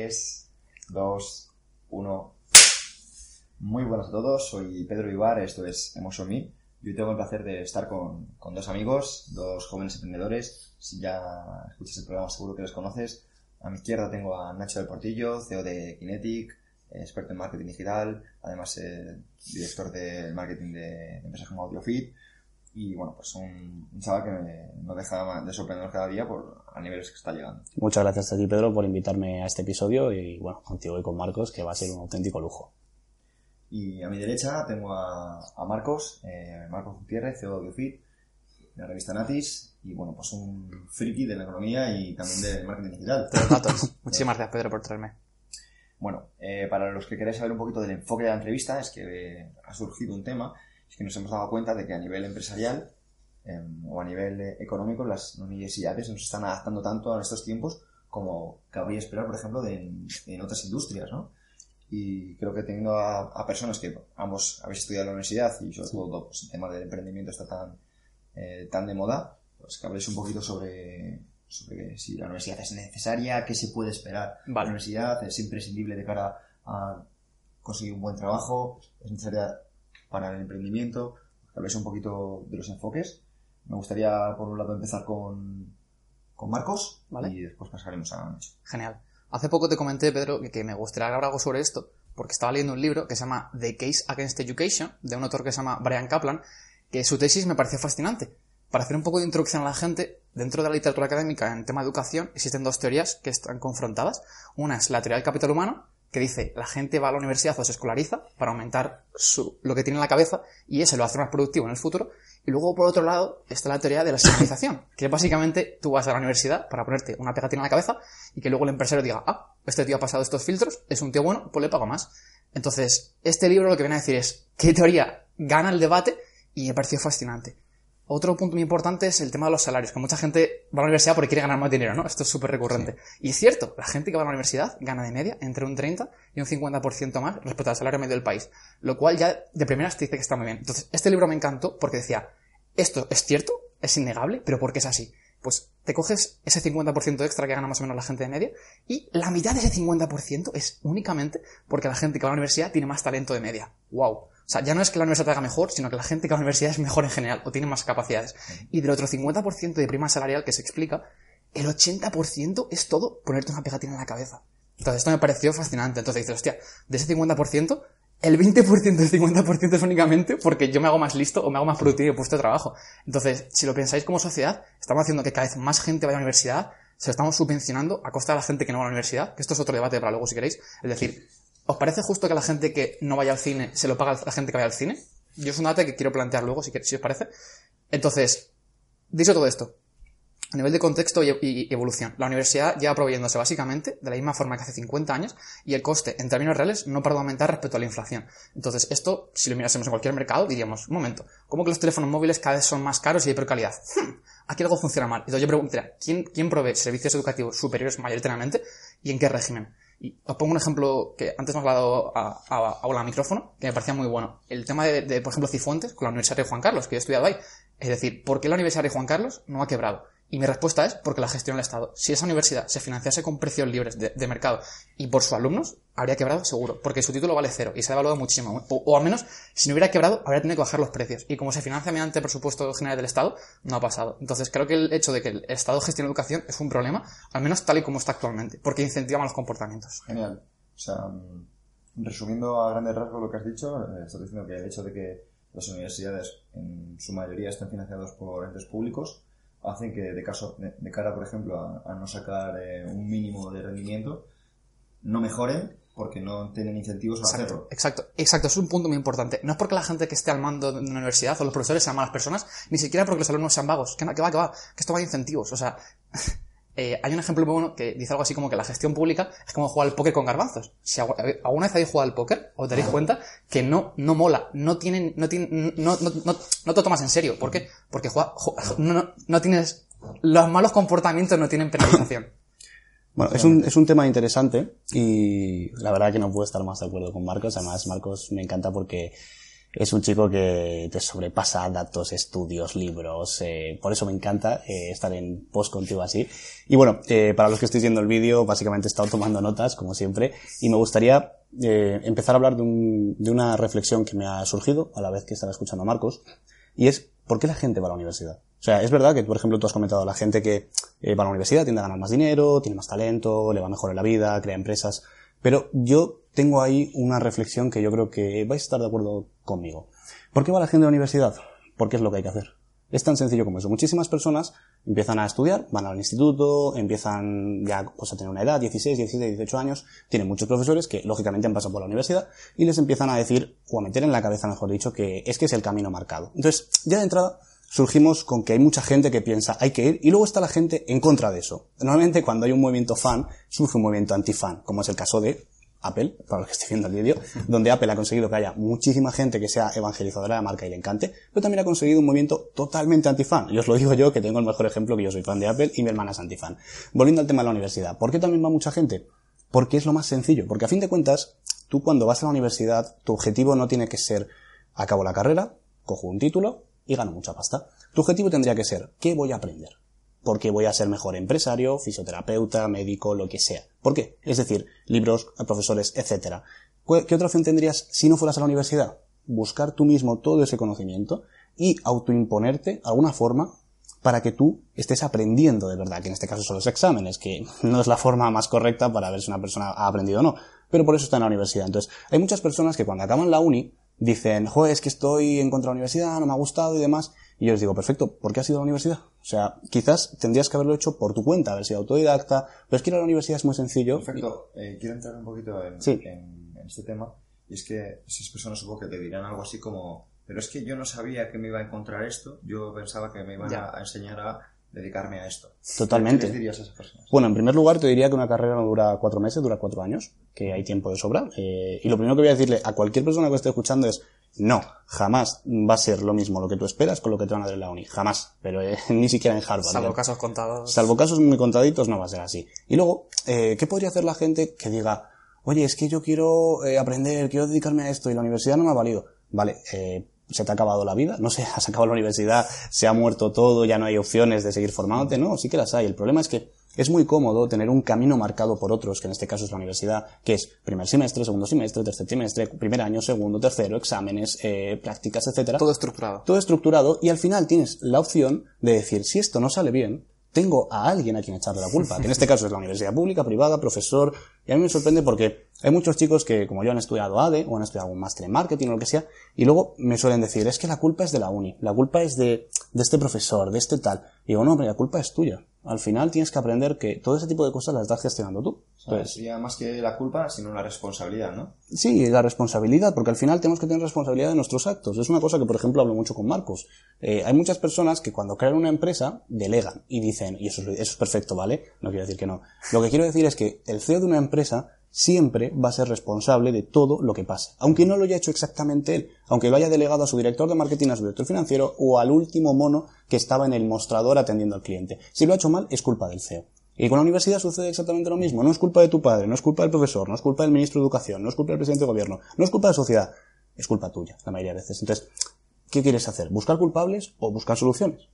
3, 2, 1. Muy buenas a todos, soy Pedro Ibar, esto es Emotion Me. Yo tengo el placer de estar con, con, dos amigos, dos jóvenes emprendedores. Si ya escuchas el programa seguro que los conoces. A mi izquierda tengo a Nacho del Portillo, CEO de Kinetic, experto en marketing digital, además eh, director de marketing de, de empresas como AudioFit y bueno, pues un, un chaval que me, no deja de sorprender cada día por a niveles que está llegando. Muchas gracias a ti, Pedro, por invitarme a este episodio y bueno, contigo y con Marcos, que va a ser un auténtico lujo. Y a mi derecha tengo a, a Marcos, eh, Marcos Gutiérrez, CEO de AudioFit, de la revista Natis, y bueno, pues un friki de la economía y también del marketing digital. Muchísimas gracias, Pedro, por traerme. Bueno, eh, para los que queréis saber un poquito del enfoque de la entrevista, es que eh, ha surgido un tema es que nos hemos dado cuenta de que a nivel empresarial eh, o a nivel eh, económico las universidades nos están adaptando tanto a estos tiempos como cabría esperar, por ejemplo, de, en, otras industrias, ¿no? Y creo que teniendo a, a, personas que ambos habéis estudiado en la universidad y sobre todo pues, el tema del emprendimiento está tan, eh, tan de moda, pues que habléis un poquito sobre, sobre si la universidad es necesaria, qué se puede esperar vale. la universidad, es imprescindible de cara a conseguir un buen trabajo, es necesaria para el emprendimiento, habléis un poquito de los enfoques. Me gustaría, por un lado, empezar con, con Marcos ¿Vale? y después pasaremos a Nacho. Genial. Hace poco te comenté, Pedro, que, que me gustaría hablar algo sobre esto, porque estaba leyendo un libro que se llama The Case Against Education, de un autor que se llama Brian Kaplan, que su tesis me pareció fascinante. Para hacer un poco de introducción a la gente, dentro de la literatura académica en tema de educación existen dos teorías que están confrontadas. Una es la teoría del capital humano, que dice la gente va a la universidad o se escolariza para aumentar su, lo que tiene en la cabeza y eso lo hace más productivo en el futuro. Y luego, por otro lado, está la teoría de la señalización, que básicamente tú vas a la universidad para ponerte una pegatina en la cabeza y que luego el empresario diga, ah, este tío ha pasado estos filtros, es un tío bueno, pues le pago más. Entonces, este libro lo que viene a decir es qué teoría gana el debate y me pareció fascinante. Otro punto muy importante es el tema de los salarios, que mucha gente va a la universidad porque quiere ganar más dinero, ¿no? Esto es súper recurrente. Sí. Y es cierto, la gente que va a la universidad gana de media entre un 30 y un 50% más respecto al salario medio del país, lo cual ya de primeras te dice que está muy bien. Entonces, este libro me encantó porque decía, esto es cierto, es innegable, pero ¿por qué es así? Pues te coges ese 50% extra que gana más o menos la gente de media y la mitad de ese 50% es únicamente porque la gente que va a la universidad tiene más talento de media. ¡Wow! O sea, ya no es que la universidad te haga mejor, sino que la gente que va a la universidad es mejor en general o tiene más capacidades. Y del otro 50% de prima salarial que se explica, el 80% es todo ponerte una pegatina en la cabeza. Entonces esto me pareció fascinante. Entonces dices, hostia, de ese 50%, el 20% del 50% es únicamente porque yo me hago más listo o me hago más productivo y puesto trabajo. Entonces, si lo pensáis como sociedad, estamos haciendo que cada vez más gente vaya a la universidad, se lo estamos subvencionando a costa de la gente que no va a la universidad, que esto es otro debate para luego si queréis. Es decir, ¿os parece justo que la gente que no vaya al cine se lo paga la gente que vaya al cine? Yo es un debate que quiero plantear luego, si, si os parece. Entonces, dicho todo esto, a nivel de contexto y, evolución, la universidad lleva proveyéndose básicamente de la misma forma que hace 50 años y el coste en términos reales no para de aumentar respecto a la inflación. Entonces, esto, si lo mirásemos en cualquier mercado, diríamos, un momento, ¿cómo que los teléfonos móviles cada vez son más caros y de peor calidad? Hmm, aquí algo funciona mal. Entonces yo preguntaría, ¿quién, ¿quién provee servicios educativos superiores mayoritariamente y en qué régimen? Y os pongo un ejemplo que antes hemos hablado a, a, a, a micrófono, que me parecía muy bueno. El tema de, de, por ejemplo, Cifuentes con la Universidad de Juan Carlos, que yo he estudiado ahí. Es decir, ¿por qué la Universidad de Juan Carlos no ha quebrado? Y mi respuesta es porque la gestión del Estado. Si esa universidad se financiase con precios libres de, mercado y por sus alumnos, habría quebrado seguro, porque su título vale cero y se ha devaluado muchísimo. O, o, al menos, si no hubiera quebrado, habría tenido que bajar los precios. Y como se financia mediante el presupuesto general del Estado, no ha pasado. Entonces creo que el hecho de que el Estado gestione educación es un problema, al menos tal y como está actualmente, porque incentiva malos comportamientos. Genial. O sea, resumiendo a grandes rasgos lo que has dicho, eh, estás diciendo que el hecho de que las universidades en su mayoría estén financiadas por entes públicos hacen que de, caso, de, de cara, por ejemplo, a, a no sacar eh, un mínimo de rendimiento, no mejoren porque no tienen incentivos a exacto, hacerlo. Exacto, exacto, es un punto muy importante. No es porque la gente que esté al mando de una universidad o los profesores sean malas personas, ni siquiera porque los alumnos sean vagos. Que, que va, que va, que esto va de incentivos. O sea, eh, hay un ejemplo muy bueno que dice algo así como que la gestión pública es como jugar al póker con garbanzos. Si algu- alguna vez habéis jugado al póker, os daréis cuenta que no, no mola, no tienen, no tienen, no, no, no, no te tomas en serio. ¿Por qué? Porque juega- ju- no, no, no tienes, los malos comportamientos no tienen penalización. Bueno, es un, es un tema interesante y la verdad que no puedo estar más de acuerdo con Marcos. Además, Marcos me encanta porque es un chico que te sobrepasa datos, estudios, libros. eh, por eso me encanta eh, estar en post contigo así. Y bueno, eh, para los que estéis viendo el vídeo, básicamente he estado tomando notas, como siempre, y me gustaría empezar a hablar de, un- de una reflexión que me ha surgido a la vez que estaba escuchando a Marcos, y es ¿por qué la gente va a la universidad? O sea, es verdad que, por ejemplo, tú has comentado la gente que va a la universidad tiende a ganar más dinero, tiene más talento, le va mejor en la vida, crea empresas, pero yo tengo ahí una reflexión que yo creo que vais a estar de acuerdo conmigo. ¿Por qué va la gente a la universidad? Porque es lo que hay que hacer. Es tan sencillo como eso. Muchísimas personas empiezan a estudiar, van al instituto, empiezan ya pues, a tener una edad, 16, 17, 18 años, tienen muchos profesores que lógicamente han pasado por la universidad y les empiezan a decir, o a meter en la cabeza, mejor dicho, que es que es el camino marcado. Entonces, ya de entrada, surgimos con que hay mucha gente que piensa hay que ir y luego está la gente en contra de eso. Normalmente cuando hay un movimiento fan, surge un movimiento anti-fan, como es el caso de Apple, para los que estén viendo el vídeo, donde Apple ha conseguido que haya muchísima gente que sea evangelizadora de la marca y le encante, pero también ha conseguido un movimiento totalmente anti-fan. Y os lo digo yo, que tengo el mejor ejemplo, que yo soy fan de Apple y mi hermana es anti-fan. Volviendo al tema de la universidad, ¿por qué también va mucha gente? Porque es lo más sencillo, porque a fin de cuentas, tú cuando vas a la universidad, tu objetivo no tiene que ser acabo la carrera, cojo un título y gano mucha pasta. Tu objetivo tendría que ser, ¿qué voy a aprender? Porque voy a ser mejor empresario, fisioterapeuta, médico, lo que sea. ¿Por qué? Es decir, libros, profesores, etc. ¿Qué otra opción tendrías si no fueras a la universidad? Buscar tú mismo todo ese conocimiento y autoimponerte alguna forma para que tú estés aprendiendo de verdad, que en este caso son los exámenes, que no es la forma más correcta para ver si una persona ha aprendido o no, pero por eso está en la universidad. Entonces, hay muchas personas que cuando acaban la uni dicen, joder, es que estoy en contra de la universidad, no me ha gustado y demás, y yo les digo, perfecto, ¿por qué has ido a la universidad? O sea, quizás tendrías que haberlo hecho por tu cuenta, haber sido autodidacta, pero es que ir a la universidad es muy sencillo. Perfecto. Eh, quiero entrar un poquito en, Sí. en- en este tema. Y es que esas personas supongo que te dirán algo así como, pero es que yo no sabía que me iba a encontrar esto, yo pensaba que me iban a enseñar a dedicarme a esto. Totalmente. ¿Qué les dirías a esas personas? Bueno, en primer lugar te diría que una carrera no dura cuatro meses, dura cuatro años, que hay tiempo de sobra. Eh, y lo primero que voy a decirle a cualquier persona que esté escuchando es, no, jamás va a ser lo mismo lo que tú esperas con lo que te van a dar en la uni. Jamás. Pero eh, ni siquiera en Harvard. Salvo ¿no? casos contados. Salvo casos muy contaditos, no va a ser así. Y luego, eh, ¿qué podría hacer la gente que diga, oye, es que yo quiero eh, aprender, quiero dedicarme a esto y la universidad no me ha valido? Vale, eh, se te ha acabado la vida, no sé, has acabado la universidad, se ha muerto todo, ya no hay opciones de seguir formándote, no, sí que las hay. El problema es que es muy cómodo tener un camino marcado por otros, que en este caso es la universidad, que es primer semestre, segundo semestre, tercer trimestre, primer año, segundo, tercero, exámenes, eh, prácticas, etcétera Todo estructurado. todo estructurado y al final tienes la opción de decir, si esto no sale bien, tengo a alguien a quien echarle la culpa, que en este caso es la universidad pública, privada, profesor, y a mí me sorprende porque hay muchos chicos que, como yo, han estudiado ADE o han estudiado algún máster en marketing o lo que sea, y luego me suelen decir, es que la culpa es de la uni, la culpa es de, de este profesor, de este tal. Y digo, no, hombre, la culpa es tuya. Al final tienes que aprender que todo ese tipo de cosas las estás gestionando tú. Entonces, sería más que la culpa, sino la responsabilidad, ¿no? Sí, la responsabilidad, porque al final tenemos que tener responsabilidad de nuestros actos. Es una cosa que, por ejemplo, hablo mucho con Marcos. Eh, hay muchas personas que cuando crean una empresa, delegan y dicen, y eso, es- eso es perfecto, ¿vale? No quiero decir que no. Lo que quiero decir es que el CEO de una empresa siempre va a ser responsable de todo lo que pase. Aunque no lo haya hecho exactamente él, aunque lo haya delegado a su director de marketing, a su director financiero o al último mono que estaba en el mostrador atendiendo al cliente. Si lo ha hecho mal, es culpa del CEO. Y con la universidad sucede exactamente lo mismo. No es culpa de tu padre, no es culpa del profesor, no es culpa del ministro de Educación, no es culpa del presidente de gobierno, no es culpa de la sociedad. Es culpa tuya, la mayoría de veces. Entonces, ¿qué quieres hacer? ¿Buscar culpables o buscar soluciones?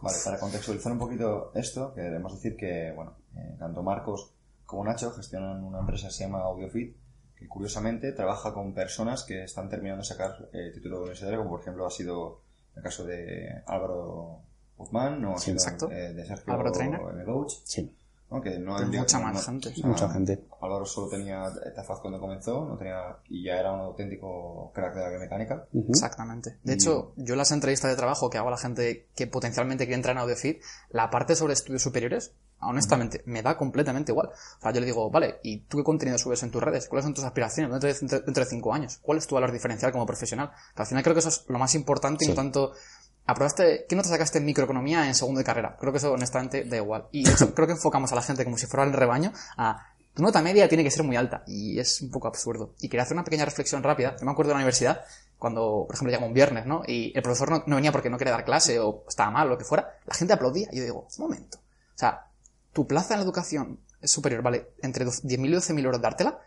Vale, para contextualizar un poquito esto, queremos decir que, bueno, eh, tanto Marcos como Nacho gestionan una empresa que se llama AudioFit, que curiosamente trabaja con personas que están terminando de sacar eh, título universitario, como por ejemplo ha sido el caso de Álvaro Guzmán, o ha Sí, sido eh, de Sergio Álvaro Trainer. M. Coach, Sí. ¿no? que no no- mucha más no- gente. o sea, Mucha gente. Álvaro solo tenía Tafaz cuando comenzó, no tenía, y ya era un auténtico crack de la biomecánica. Exactamente. De hecho, yo las entrevistas de trabajo que hago a la gente que potencialmente quiere entrar en AudioFit, la parte sobre estudios superiores, honestamente, me da completamente igual. O sea, yo le digo, vale, ¿y tú qué contenido subes en tus redes? ¿Cuáles son tus aspiraciones dentro de, dentro- de cinco años? ¿Cuál es tu valor diferencial como profesional? Que al final creo que eso es lo más importante y no Sí. tanto ¿aprobaste, ¿qué nota sacaste en microeconomía en segundo de carrera? Creo que eso honestamente da igual. Y hecho, creo que enfocamos a la gente como si fuera el rebaño a tu nota media tiene que ser muy alta y es un poco absurdo. Y quería hacer una pequeña reflexión rápida. Yo me acuerdo de la universidad cuando, por ejemplo, llegaba un viernes, ¿no? Y el profesor no, no venía porque no quería dar clase o estaba mal o lo que fuera. La gente aplaudía. Y yo digo, un momento. O sea, tu plaza en la educación superior, ¿vale? Entre 10.000 y 12.000 euros dártela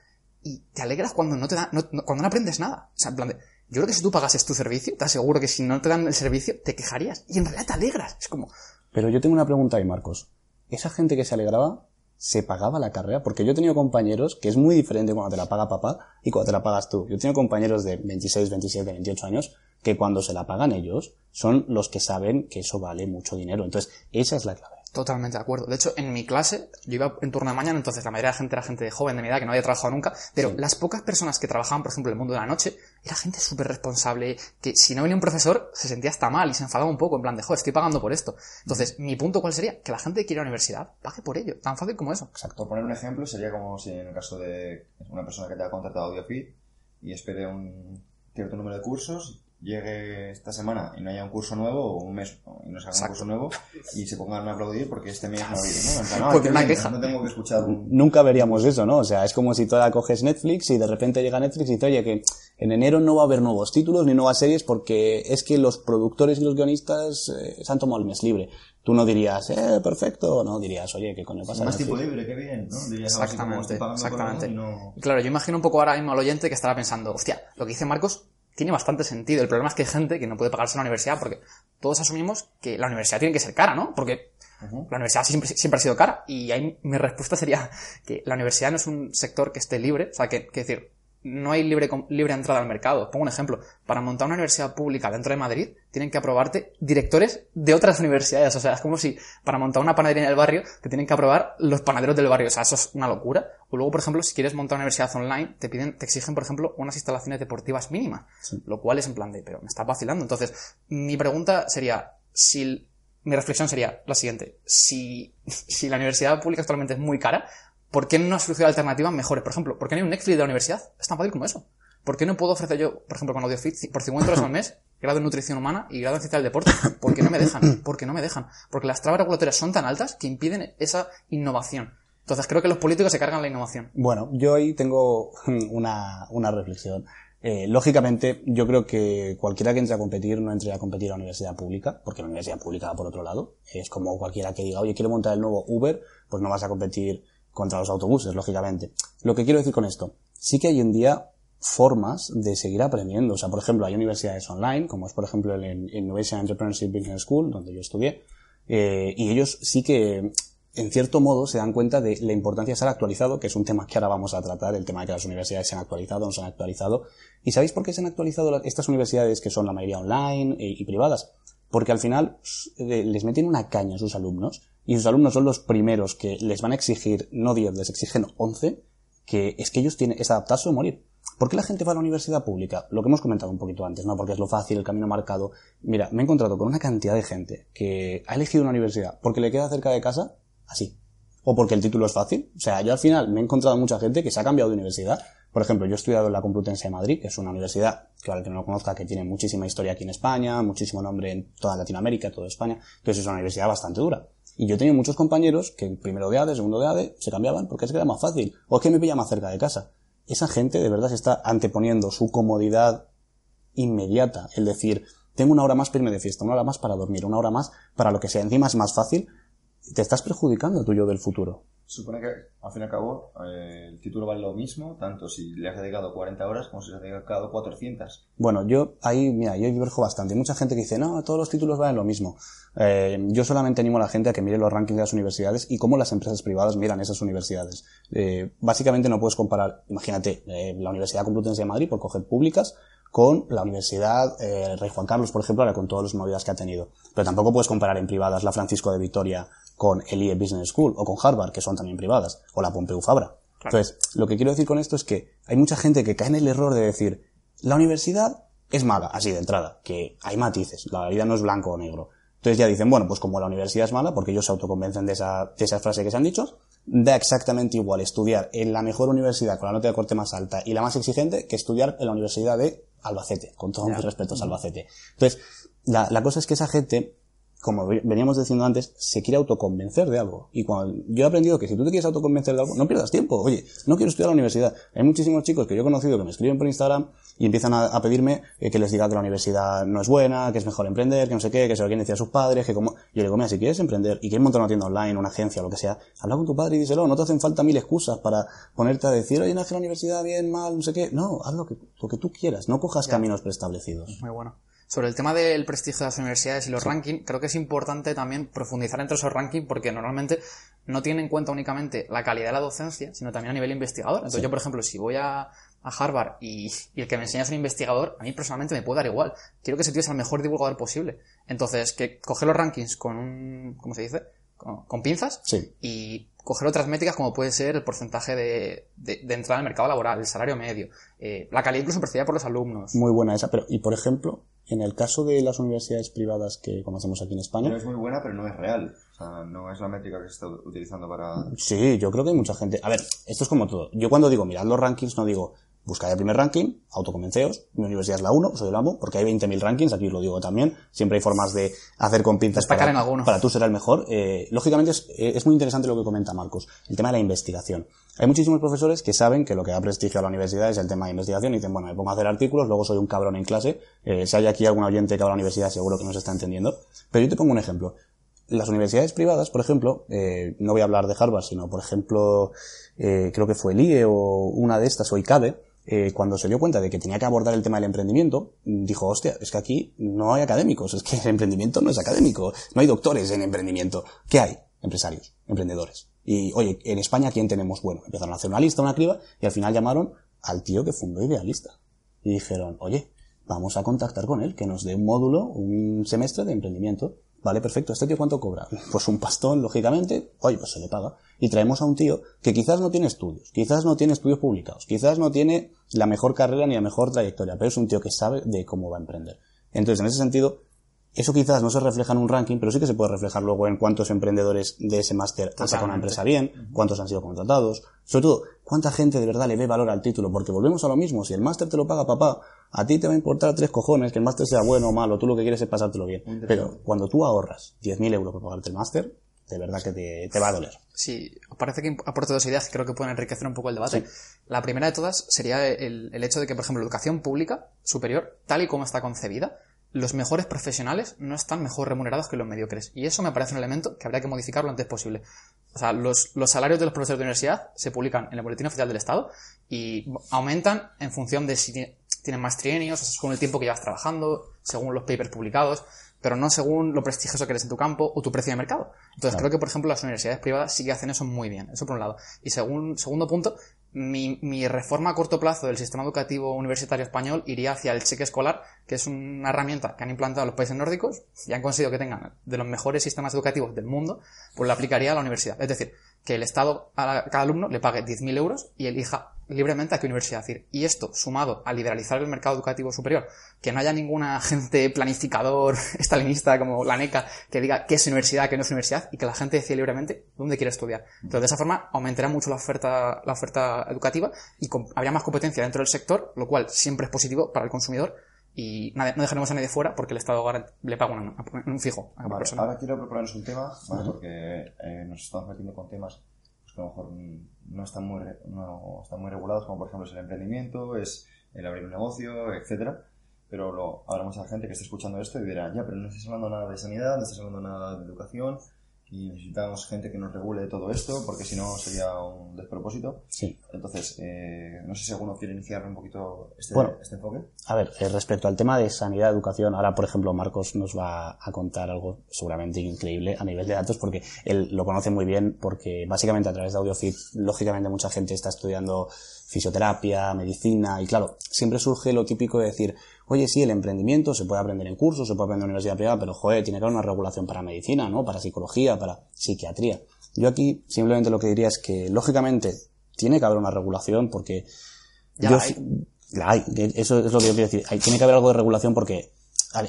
y te alegras cuando no te da, no- no- cuando no aprendes nada. O sea, en plan de, yo creo que si tú pagases tu servicio, te aseguro que si no te dan el servicio, te quejarías. Y en realidad te alegras. Es como, Pero yo tengo una pregunta ahí, Marcos. ¿Esa gente que se alegraba se pagaba la carrera? Porque yo he tenido compañeros que es muy diferente cuando te la paga papá y cuando te la pagas tú. Yo he tenido compañeros de 26, 27, 28 años que cuando se la pagan ellos son los que saben que eso vale mucho dinero. Entonces, esa es la clave. Totalmente de acuerdo. De hecho, en mi clase, yo iba en turno de mañana, entonces la mayoría de la gente era gente joven de mi edad que no había trabajado nunca, pero las pocas personas que trabajaban, por ejemplo, en el mundo de la noche, era gente súper responsable, que si no venía un profesor, se sentía hasta mal y se enfadaba un poco, en plan de, joder, estoy pagando por esto. Entonces, mi punto cuál sería? Que la gente que quiere ir a la universidad pague por ello. Tan fácil como eso. Por poner un ejemplo, sería como si en el caso de una persona que te ha contratado AudioFit y espere un cierto número de cursos, llegue esta semana y no haya un curso nuevo o un mes y no se haga un curso nuevo y se pongan a aplaudir porque este mes no ha habido, ¿no? "Ah, Porque qué una bien, queja. No tengo que escuchar un... Nunca veríamos eso, ¿no? O sea, es como si tú ahora coges Netflix y de repente llega Netflix y dice, oye, que en enero no va a haber nuevos títulos ni nuevas series porque es que los productores y los guionistas eh, se han tomado el mes libre. Tú no dirías, eh, perfecto, no, dirías, oye, ¿qué coño pasa? Más Netflix? tiempo libre, qué bien, ¿no? Dirías así como, Exactamente, exactamente. no... Claro, yo imagino un poco ahora mismo al oyente que estará pensando, hostia, lo que dice Marcos tiene bastante sentido. El problema es que hay gente que no puede pagarse una universidad porque todos asumimos que la universidad tiene que ser cara, ¿no? Porque la universidad siempre, siempre ha sido cara. Y ahí mi respuesta sería que la universidad no es un sector que esté libre. O sea, que, que decir, no hay libre, libre entrada al mercado. Pongo un ejemplo. Para montar una universidad pública dentro de Madrid, tienen que aprobarte directores de otras universidades. O sea, es como si para montar una panadería en el barrio, te tienen que aprobar los panaderos del barrio. O sea, eso es una locura. O luego, por ejemplo, si quieres montar una universidad online, te piden, te exigen, por ejemplo, unas instalaciones deportivas mínimas. Lo cual es en plan de, pero me estás vacilando. Entonces, mi pregunta sería, si mi reflexión sería la siguiente. Si, si la universidad pública actualmente es muy cara, ¿por qué no has ofrecido alternativas mejores? Por ejemplo, ¿por qué no hay un Netflix de la universidad? Es tan fácil como eso. ¿Por qué no puedo ofrecer yo, por ejemplo, con AudioFit, por 50 euros al mes, grado en nutrición humana y grado en ciencia del deporte? ¿Por qué no me dejan? ¿Por qué no me dejan? Porque las trabas regulatorias son tan altas que impiden esa innovación. Entonces creo que los políticos se cargan la innovación. Bueno, yo ahí tengo una, una reflexión. Eh, lógicamente, yo creo que cualquiera que entre a competir no entre a competir a la universidad pública, porque la universidad pública por otro lado. Es como cualquiera que diga, oye, quiero montar el nuevo Uber, pues no vas a competir contra los autobuses, lógicamente. Lo que quiero decir con esto, sí que hay en día formas de seguir aprendiendo. O sea, por ejemplo, hay universidades online, como es por ejemplo el Innovation Entrepreneurship Business School, donde yo estudié, eh, y ellos sí que en cierto modo se dan cuenta de la importancia de estar actualizado, que es un tema que ahora vamos a tratar, el tema de que las universidades se han actualizado no se han actualizado. ¿Y sabéis por qué se han actualizado estas universidades que son la mayoría online y, y privadas? Porque al final eh, les meten una caña a sus alumnos y sus alumnos son los primeros que les van a exigir, no 10, les exigen 11, que es que ellos tienen, es adaptarse o morir. ¿Por qué la gente va a la universidad pública? Lo que hemos comentado un poquito antes, ¿no? Porque es lo fácil, el camino marcado. Mira, me he encontrado con una cantidad de gente que ha elegido una universidad porque le queda cerca de casa, así. O porque el título es fácil. O sea, yo al final me he encontrado mucha gente que se ha cambiado de universidad. Por ejemplo, yo he estudiado en la Complutense de Madrid, que es una universidad, que para el que no lo conozca, que tiene muchísima historia aquí en España, muchísimo nombre en toda Latinoamérica, toda España. Entonces es una universidad bastante dura. Y yo tenido muchos compañeros que en primero de ADE, segundo de ADE, se cambiaban porque es que era más fácil. O es que me pilla más cerca de casa. Esa gente de verdad se está anteponiendo su comodidad inmediata. El decir, tengo una hora más para de fiesta, una hora más para dormir, una hora más para lo que sea. Encima es más fácil. Te estás perjudicando tu yo del futuro. Supone que, al fin y al cabo, eh, el título vale lo mismo, tanto si le has dedicado 40 horas como si le has dedicado 400. Bueno, yo ahí, mira, yo diverjo bastante. Hay mucha gente que dice, no, todos los títulos valen lo mismo. Eh, yo solamente animo a la gente a que mire los rankings de las universidades y cómo las empresas privadas miran esas universidades. Eh, básicamente no puedes comparar, imagínate, la Universidad Complutense de Madrid, por coger públicas, con la Universidad Rey Juan Carlos, por ejemplo, ahora con todas las movidas que ha tenido. Pero tampoco puedes comparar en privadas la Francisco de Vitoria con el IE Business School o con Harvard, que son también privadas, o la Pompeu Fabra. Entonces, lo que quiero decir con esto es que hay mucha gente que cae en el error de decir, la universidad es mala, así de entrada, que hay matices, la vida no es blanco o negro. Entonces ya dicen, bueno, pues como la universidad es mala, porque ellos se autoconvencen de esa, de esa frase que se han dicho, da exactamente igual estudiar en la mejor universidad con la nota de corte más alta y la más exigente que estudiar en la universidad de Albacete, con todos mis respetos a Albacete. Entonces, la, la cosa es que esa gente como veníamos diciendo antes, se quiere autoconvencer de algo. Y cuando yo he aprendido que si tú te quieres autoconvencer de algo, no pierdas tiempo. Oye, no quiero estudiar a la universidad. Hay muchísimos chicos que yo he conocido que me escriben por Instagram y empiezan a, pedirme eh, que les diga que la universidad no es buena, que es mejor emprender, que no sé qué, que se lo quieren decir a sus padres, que como... Yo le digo, mira, si quieres emprender y quieres montar una tienda online, una agencia, lo que sea, habla con tu padre y díselo. No te hacen falta mil excusas para ponerte a decir, oye, que la universidad bien, mal, no sé qué. No, haz lo que, lo que tú quieras. No cojas caminos preestablecidos. Muy bueno. Sobre el tema del prestigio de las universidades y los rankings, creo que es importante también profundizar entre esos rankings porque normalmente no tienen en cuenta únicamente la calidad de la docencia, sino también a nivel investigador. Entonces yo, por ejemplo, si voy a, Harvard y, el que me enseña a ser investigador, a mí personalmente me puede dar igual. Quiero que ese tío sea el mejor divulgador posible. Entonces, que coger los rankings con un, ¿cómo se dice? Con, pinzas y coger otras métricas como puede ser el porcentaje de, de, entrada al mercado laboral, el salario medio, eh, la calidad incluso percibida por los alumnos. Muy buena esa, pero y por ejemplo, en el caso de las universidades privadas que conocemos aquí en España... es muy buena, pero no es real. O sea, no es la métrica que se está utilizando para... Sí, yo creo que hay mucha gente... A ver, esto es como todo. Yo cuando digo mirad los rankings no digo buscad el primer ranking, autoconvenceos, mi universidad es la 1, soy el amo, porque hay 20.000 rankings, aquí lo digo también, siempre hay formas de hacer con pinzas para, en para tú ser el mejor. Eh, lógicamente es, eh, es muy interesante lo que comenta Marcos, el tema de la investigación. Hay muchísimos profesores que saben que lo que da prestigio a la universidad es el tema de investigación y dicen, bueno, me pongo a hacer artículos, luego soy un cabrón en clase. Eh, si hay aquí algún oyente que va a la universidad, seguro que no se está entendiendo. Pero yo te pongo un ejemplo. Las universidades privadas, por ejemplo, eh, no voy a hablar de Harvard, sino, por ejemplo, eh, creo que fue el IE o una de estas, o ICADE, eh, cuando se dio cuenta de que tenía que abordar el tema del emprendimiento, dijo, hostia, es que aquí no hay académicos, es que el emprendimiento no es académico, no hay doctores en emprendimiento. ¿Qué hay? Empresarios, emprendedores. Y, oye, en España, ¿quién tenemos? Bueno, empezaron a hacer una lista, una criba, y al final llamaron al tío que fundó Idealista. Y dijeron, oye, vamos a contactar con él, que nos dé un módulo, un semestre de emprendimiento. Vale, perfecto. ¿Este tío cuánto cobra? Pues un pastón, lógicamente. Oye, pues se le paga. Y traemos a un tío que quizás no tiene estudios, quizás no tiene estudios publicados, quizás no tiene la mejor carrera ni la mejor trayectoria, pero es un tío que sabe de cómo va a emprender. Entonces, en ese sentido, eso quizás no se refleja en un ranking, pero sí que se puede reflejar luego en cuántos emprendedores de ese máster han sacado una empresa bien, cuántos han sido contratados, sobre todo, cuánta gente de verdad le ve valor al título, porque volvemos a lo mismo, si el máster te lo paga papá, a ti te va a importar tres cojones que el máster sea bueno o malo, tú lo que quieres es pasártelo bien. Pero cuando tú ahorras 10.000 euros para pagarte el máster, de verdad que te, va a doler. Sí, parece que aporte dos ideas que creo que pueden enriquecer un poco el debate. La primera de todas sería el, el hecho de que, por ejemplo, la educación pública superior, tal y como está concebida, los mejores profesionales no están mejor remunerados que los mediocres. Y eso me parece un elemento que habría que modificar lo antes posible. O sea, los, los salarios de los profesores de universidad se publican en el boletín oficial del Estado y aumentan en función de si tienen más trienios, o sea, según el tiempo que llevas trabajando, según los papers publicados, pero no según lo prestigioso que eres en tu campo o tu precio de mercado. Entonces creo que, por ejemplo, las universidades privadas sí que hacen eso muy bien. Eso por un lado. Y según, segundo punto, mi, mi, reforma a corto plazo del sistema educativo universitario español iría hacia el cheque escolar, que es una herramienta que han implantado los países nórdicos y han conseguido que tengan de los mejores sistemas educativos del mundo, pues lo aplicaría a la universidad. Es decir, que el Estado a cada alumno le pague 10.000 euros y elija libremente a qué universidad ir. Y esto, sumado a liberalizar el mercado educativo superior, que no haya ninguna agente planificador estalinista como la NECA que diga qué es universidad, qué no es universidad, y que la gente decida libremente dónde quiere estudiar. Entonces, de esa forma, aumentaría mucho la oferta, la oferta educativa y habría más competencia dentro del sector, lo cual siempre es positivo para el consumidor, y no dejaremos a nadie fuera porque el Estado le paga un, fijo a persona. Ahora quiero proponernos un tema, porque eh, nos estamos metiendo con temas que a lo mejor no están, muy, no están muy regulados, como por ejemplo es el emprendimiento, es el abrir un negocio, etcétera. Pero lo, habrá mucha gente que esté escuchando esto y dirá, ya, pero no estás hablando nada de sanidad, no estás hablando nada de educación, y necesitamos gente que nos regule todo esto porque si no sería un despropósito. Sí. Entonces, eh, no sé si alguno quiere iniciar un poquito este, este enfoque. A ver, eh, respecto al tema de sanidad, educación, ahora por ejemplo Marcos nos va a contar algo seguramente increíble a nivel de datos porque él lo conoce muy bien porque básicamente a través de AudioFit, lógicamente mucha gente está estudiando fisioterapia, medicina y claro, siempre surge lo típico de decir, Oye, sí, el emprendimiento se puede aprender en cursos, se puede aprender en universidad privada, pero joder, tiene que haber una regulación para medicina, ¿no? Para psicología, para psiquiatría. Yo aquí simplemente lo que diría es que, lógicamente, tiene que haber una regulación porque... Ya la hay. La hay. Eso es lo que yo quiero decir. Hay, tiene que haber algo de regulación porque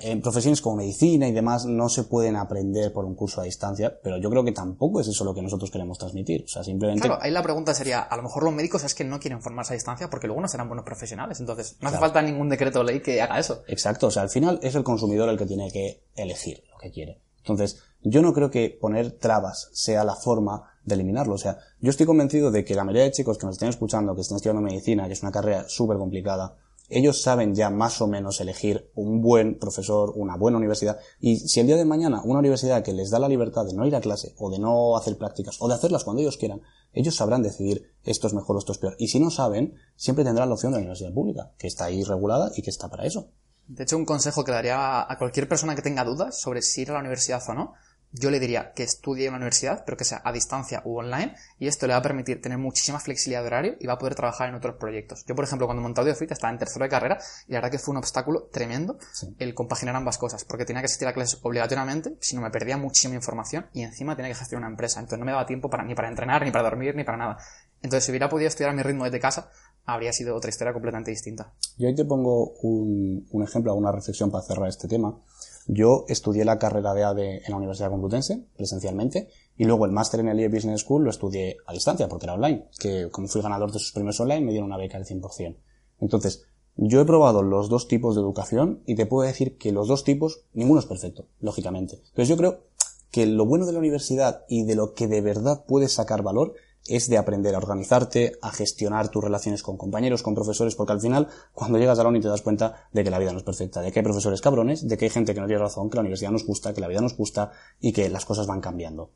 en profesiones como medicina y demás no se pueden aprender por un curso a distancia, pero yo creo que tampoco es eso lo que nosotros queremos transmitir. O sea, simplemente. Claro, ahí la pregunta sería, a lo mejor los médicos es que no quieren formarse a distancia porque luego no serán buenos profesionales. Entonces, no hace falta ningún decreto de ley que haga eso. Exacto, o sea, al final es el consumidor el que tiene que elegir lo que quiere. Entonces, yo no creo que poner trabas sea la forma de eliminarlo. O sea, yo estoy convencido de que la mayoría de chicos que nos estén escuchando, que estén estudiando medicina, que es una carrera súper complicada, ellos saben ya más o menos elegir un buen profesor, una buena universidad, y si el día de mañana una universidad que les da la libertad de no ir a clase, o de no hacer prácticas, o de hacerlas cuando ellos quieran, ellos sabrán decidir esto es mejor o esto es peor. Y si no saben, siempre tendrán la opción de la universidad pública, que está ahí regulada y que está para eso. De hecho, un consejo que daría a cualquier persona que tenga dudas sobre si ir a la universidad o no, yo le diría que estudie en la universidad, pero que sea a distancia u online, y esto le va a permitir tener muchísima flexibilidad de horario y va a poder trabajar en otros proyectos. Yo, por ejemplo, cuando monté Audiofit estaba en tercero de carrera y la verdad que fue un obstáculo tremendo el compaginar ambas cosas, porque tenía que asistir a clases obligatoriamente, si no me perdía muchísima información y encima tenía que gestionar una empresa, entonces no me daba tiempo para, ni para entrenar, ni para dormir, ni para nada. Entonces, si hubiera podido estudiar a mi ritmo desde casa, habría sido otra historia completamente distinta. Yo ahí te pongo un, un ejemplo, una reflexión para cerrar este tema. Yo estudié la carrera de ADE en la Universidad Complutense, presencialmente, y luego el máster en el IE Business School lo estudié a distancia, porque era online, que como fui ganador de sus premios online, me dieron una beca del 100%. Entonces, yo he probado los dos tipos de educación y te puedo decir que los dos tipos, ninguno es perfecto, lógicamente. Entonces yo creo que lo bueno de la universidad y de lo que de verdad puedes sacar valor es de aprender a organizarte, a gestionar tus relaciones con compañeros, con profesores, porque al final, cuando llegas a la uni te das cuenta de que la vida no es perfecta, de que hay profesores cabrones, de que hay gente que no tiene razón, que la universidad nos gusta, que la vida nos gusta y que las cosas van cambiando.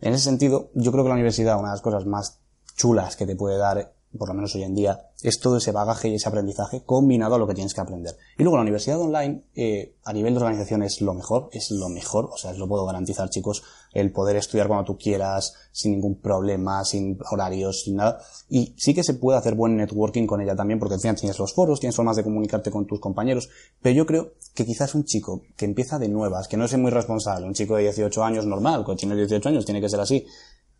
En ese sentido, yo creo que la universidad, una de las cosas más chulas que te puede dar por lo menos hoy en día, es todo ese bagaje y ese aprendizaje combinado a lo que tienes que aprender. Y luego la universidad online, eh, a nivel de organización es lo mejor, es lo mejor, o sea, lo puedo garantizar chicos, el poder estudiar cuando tú quieras, sin ningún problema, sin horarios, sin nada. Y sí que se puede hacer buen networking con ella también, porque tienes los foros, tienes formas de comunicarte con tus compañeros, pero yo creo que quizás un chico que empieza de nuevas, que no es muy responsable, un chico de 18 años normal, que tiene 18 años, tiene que ser así,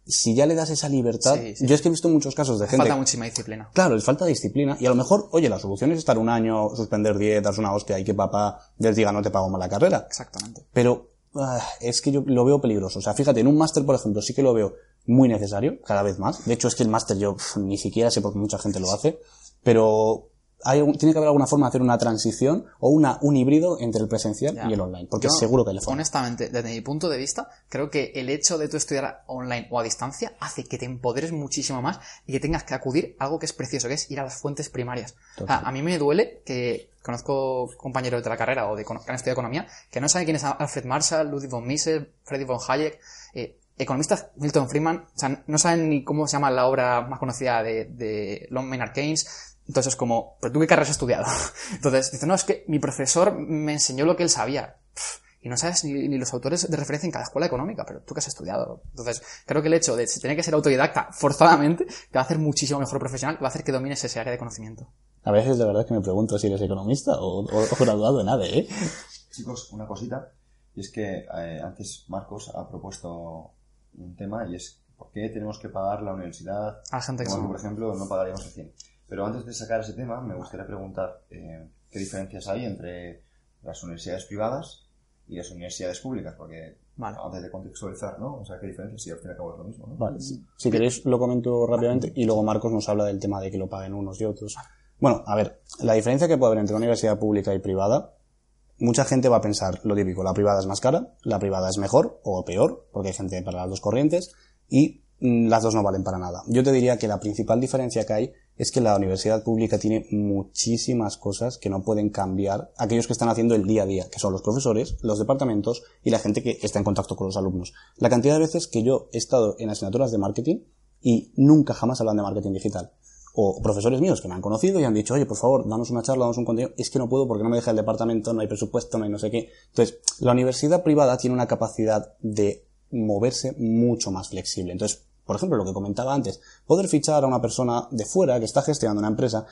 si ya le das esa libertad, yo es que he visto muchos casos de gente. Falta muchísima disciplina. Claro, les falta disciplina y a lo mejor, oye, la solución es estar un año, suspender dietas, una hostia y que papá les diga no te pago más la carrera. Exactamente. Pero ah, es que yo lo veo peligroso. O sea, fíjate, en un máster, por ejemplo, sí que lo veo muy necesario, cada vez más. De hecho, es que el máster yo ni siquiera sé por qué mucha gente lo hace. Pero tiene que haber alguna forma de hacer una transición o una, un híbrido entre el presencial y el online, porque seguro que le forma. Honestamente, desde mi punto de vista, creo que el hecho de tú estudiar online o a distancia hace que te empoderes muchísimo más y que tengas que acudir a algo que es precioso, que es ir a las fuentes primarias. a mí me duele que conozco compañeros de la carrera o de que han estudiado economía que no saben quién es Alfred Marshall, Ludwig von Mises, Friedrich von Hayek, eh, economistas, Milton Friedman, o sea, no saben ni cómo se llama la obra más conocida de, de Long Maynard Keynes, entonces es como, ¿pero tú qué carrera has estudiado? Entonces dice, no, es que mi profesor me enseñó lo que él sabía. Y no sabes ni, los autores de referencia en cada escuela económica, pero tú qué has estudiado. Entonces, creo que el hecho de tener que ser autodidacta forzadamente te va a hacer muchísimo mejor profesional, va a hacer que domines ese área de conocimiento. A veces de verdad que me pregunto si eres economista o, graduado en ADE, ¿eh? Chicos, una cosita, y es que eh, antes Marcos ha propuesto un tema y es ¿por qué tenemos que pagar la universidad? A gente que como, por ejemplo, no pagaríamos el 100. Pero antes de sacar ese tema, me gustaría preguntar eh, qué diferencias hay entre las universidades privadas y las universidades públicas, porque antes de contextualizar, ¿no? O sea, qué diferencias, si al fin y al cabo es lo mismo, ¿no? Vale, si queréis lo comento rápidamente y luego Marcos nos habla del tema de que lo paguen unos y otros. Bueno, a ver, la diferencia que puede haber entre una universidad pública y privada, mucha gente va a pensar lo típico, la privada es más cara, la privada es mejor o peor, porque hay gente para las dos corrientes, y mm, las dos no valen para nada. Yo te diría que la principal diferencia que hay es que la universidad pública tiene muchísimas cosas que no pueden cambiar aquellos que están haciendo el día a día, que son los profesores, los departamentos y la gente que está en contacto con los alumnos. La cantidad de veces que yo he estado en asignaturas de marketing y nunca jamás hablan de marketing digital. O profesores míos que me han conocido y han dicho, oye, por favor, danos una charla, danos un contenido. Es que no puedo porque no me deja el departamento, no hay presupuesto, no hay no sé qué. Entonces, la universidad privada tiene una capacidad de moverse mucho más flexible. Entonces, por ejemplo, lo que comentaba antes, poder fichar a una persona de fuera que está gestionando una empresa